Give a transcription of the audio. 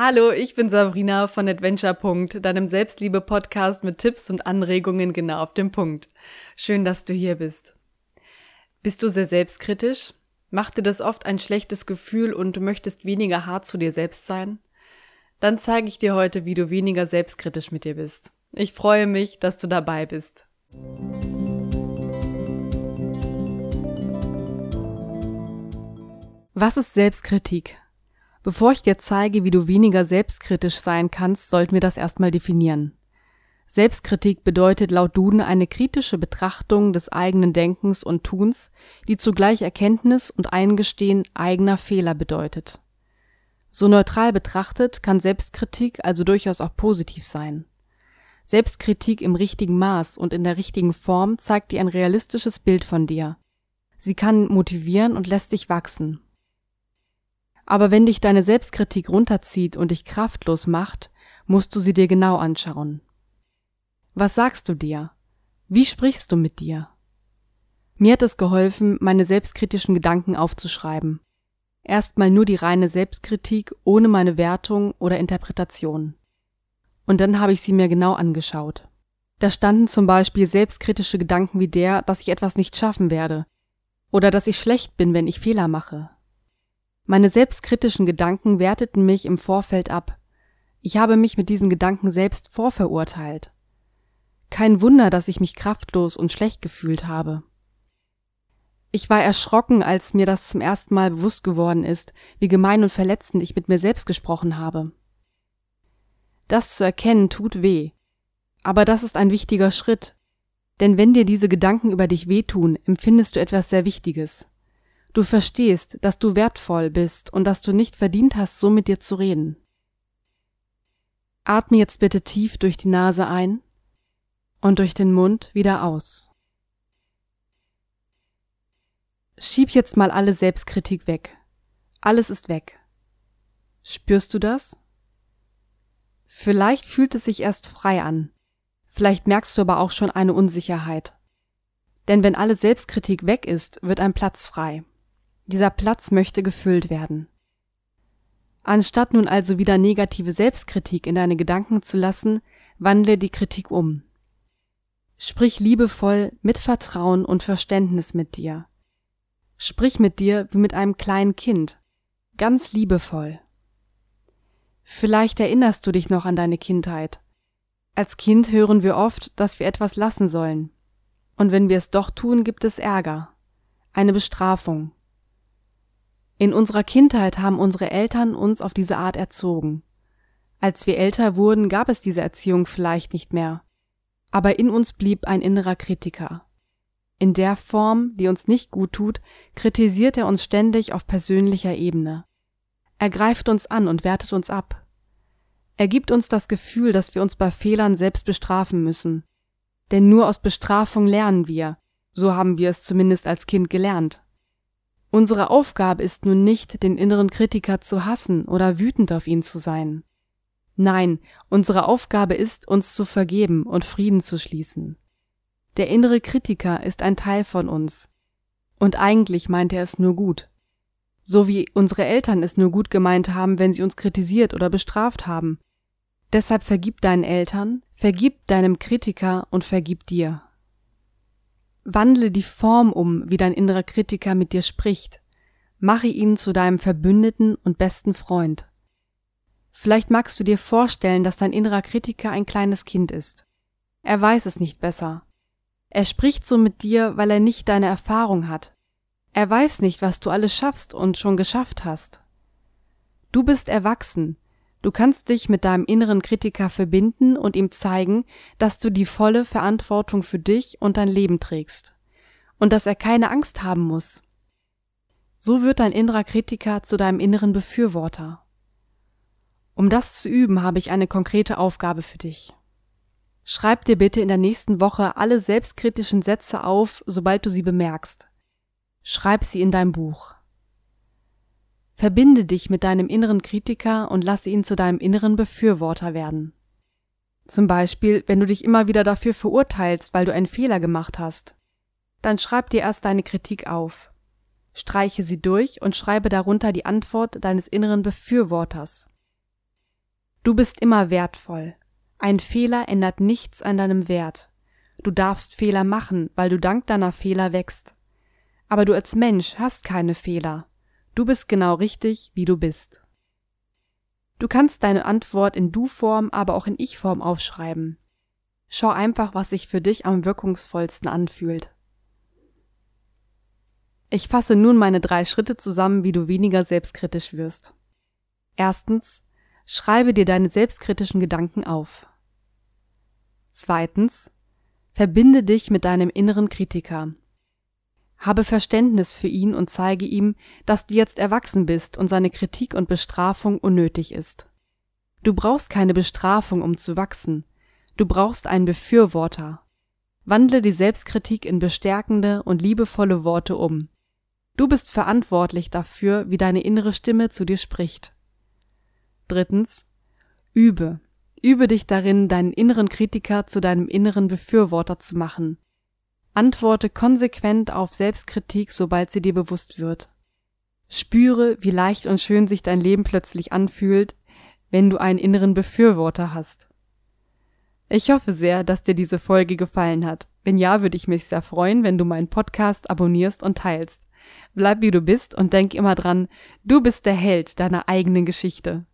Hallo, ich bin Sabrina von Adventure. deinem Selbstliebe-Podcast mit Tipps und Anregungen genau auf dem Punkt. Schön, dass du hier bist. Bist du sehr selbstkritisch? Macht dir das oft ein schlechtes Gefühl und möchtest weniger hart zu dir selbst sein? Dann zeige ich dir heute, wie du weniger selbstkritisch mit dir bist. Ich freue mich, dass du dabei bist. Was ist Selbstkritik? Bevor ich dir zeige, wie du weniger selbstkritisch sein kannst, sollten wir das erstmal definieren. Selbstkritik bedeutet laut Duden eine kritische Betrachtung des eigenen Denkens und Tuns, die zugleich Erkenntnis und Eingestehen eigener Fehler bedeutet. So neutral betrachtet kann Selbstkritik also durchaus auch positiv sein. Selbstkritik im richtigen Maß und in der richtigen Form zeigt dir ein realistisches Bild von dir. Sie kann motivieren und lässt dich wachsen. Aber wenn dich deine Selbstkritik runterzieht und dich kraftlos macht, musst du sie dir genau anschauen. Was sagst du dir? Wie sprichst du mit dir? Mir hat es geholfen, meine selbstkritischen Gedanken aufzuschreiben. Erstmal nur die reine Selbstkritik ohne meine Wertung oder Interpretation. Und dann habe ich sie mir genau angeschaut. Da standen zum Beispiel selbstkritische Gedanken wie der, dass ich etwas nicht schaffen werde, oder dass ich schlecht bin, wenn ich Fehler mache, meine selbstkritischen Gedanken werteten mich im Vorfeld ab. Ich habe mich mit diesen Gedanken selbst vorverurteilt. Kein Wunder, dass ich mich kraftlos und schlecht gefühlt habe. Ich war erschrocken, als mir das zum ersten Mal bewusst geworden ist, wie gemein und verletzend ich mit mir selbst gesprochen habe. Das zu erkennen tut weh. Aber das ist ein wichtiger Schritt. Denn wenn dir diese Gedanken über dich wehtun, empfindest du etwas sehr Wichtiges. Du verstehst, dass du wertvoll bist und dass du nicht verdient hast, so mit dir zu reden. Atme jetzt bitte tief durch die Nase ein und durch den Mund wieder aus. Schieb jetzt mal alle Selbstkritik weg. Alles ist weg. Spürst du das? Vielleicht fühlt es sich erst frei an. Vielleicht merkst du aber auch schon eine Unsicherheit. Denn wenn alle Selbstkritik weg ist, wird ein Platz frei. Dieser Platz möchte gefüllt werden. Anstatt nun also wieder negative Selbstkritik in deine Gedanken zu lassen, wandle die Kritik um. Sprich liebevoll, mit Vertrauen und Verständnis mit dir. Sprich mit dir wie mit einem kleinen Kind, ganz liebevoll. Vielleicht erinnerst du dich noch an deine Kindheit. Als Kind hören wir oft, dass wir etwas lassen sollen. Und wenn wir es doch tun, gibt es Ärger, eine Bestrafung. In unserer Kindheit haben unsere Eltern uns auf diese Art erzogen. Als wir älter wurden, gab es diese Erziehung vielleicht nicht mehr. Aber in uns blieb ein innerer Kritiker. In der Form, die uns nicht gut tut, kritisiert er uns ständig auf persönlicher Ebene. Er greift uns an und wertet uns ab. Er gibt uns das Gefühl, dass wir uns bei Fehlern selbst bestrafen müssen. Denn nur aus Bestrafung lernen wir, so haben wir es zumindest als Kind gelernt. Unsere Aufgabe ist nun nicht, den inneren Kritiker zu hassen oder wütend auf ihn zu sein. Nein, unsere Aufgabe ist, uns zu vergeben und Frieden zu schließen. Der innere Kritiker ist ein Teil von uns. Und eigentlich meint er es nur gut. So wie unsere Eltern es nur gut gemeint haben, wenn sie uns kritisiert oder bestraft haben. Deshalb vergib deinen Eltern, vergib deinem Kritiker und vergib dir. Wandle die Form um, wie dein innerer Kritiker mit dir spricht. Mache ihn zu deinem Verbündeten und besten Freund. Vielleicht magst du dir vorstellen, dass dein innerer Kritiker ein kleines Kind ist. Er weiß es nicht besser. Er spricht so mit dir, weil er nicht deine Erfahrung hat. Er weiß nicht, was du alles schaffst und schon geschafft hast. Du bist erwachsen, Du kannst dich mit deinem inneren Kritiker verbinden und ihm zeigen, dass du die volle Verantwortung für dich und dein Leben trägst und dass er keine Angst haben muss. So wird dein innerer Kritiker zu deinem inneren Befürworter. Um das zu üben, habe ich eine konkrete Aufgabe für dich. Schreib dir bitte in der nächsten Woche alle selbstkritischen Sätze auf, sobald du sie bemerkst. Schreib sie in dein Buch. Verbinde dich mit deinem inneren Kritiker und lasse ihn zu deinem inneren Befürworter werden. Zum Beispiel, wenn du dich immer wieder dafür verurteilst, weil du einen Fehler gemacht hast. Dann schreib dir erst deine Kritik auf. Streiche sie durch und schreibe darunter die Antwort deines inneren Befürworters. Du bist immer wertvoll. Ein Fehler ändert nichts an deinem Wert. Du darfst Fehler machen, weil du dank deiner Fehler wächst. Aber du als Mensch hast keine Fehler. Du bist genau richtig, wie du bist. Du kannst deine Antwort in Du-Form, aber auch in Ich-Form aufschreiben. Schau einfach, was sich für dich am wirkungsvollsten anfühlt. Ich fasse nun meine drei Schritte zusammen, wie du weniger selbstkritisch wirst. Erstens, schreibe dir deine selbstkritischen Gedanken auf. Zweitens, verbinde dich mit deinem inneren Kritiker. Habe Verständnis für ihn und zeige ihm, dass du jetzt erwachsen bist und seine Kritik und Bestrafung unnötig ist. Du brauchst keine Bestrafung, um zu wachsen. Du brauchst einen Befürworter. Wandle die Selbstkritik in bestärkende und liebevolle Worte um. Du bist verantwortlich dafür, wie deine innere Stimme zu dir spricht. Drittens. Übe. Übe dich darin, deinen inneren Kritiker zu deinem inneren Befürworter zu machen. Antworte konsequent auf Selbstkritik, sobald sie dir bewusst wird. Spüre, wie leicht und schön sich dein Leben plötzlich anfühlt, wenn du einen inneren Befürworter hast. Ich hoffe sehr, dass dir diese Folge gefallen hat. Wenn ja, würde ich mich sehr freuen, wenn du meinen Podcast abonnierst und teilst. Bleib wie du bist und denk immer dran, du bist der Held deiner eigenen Geschichte.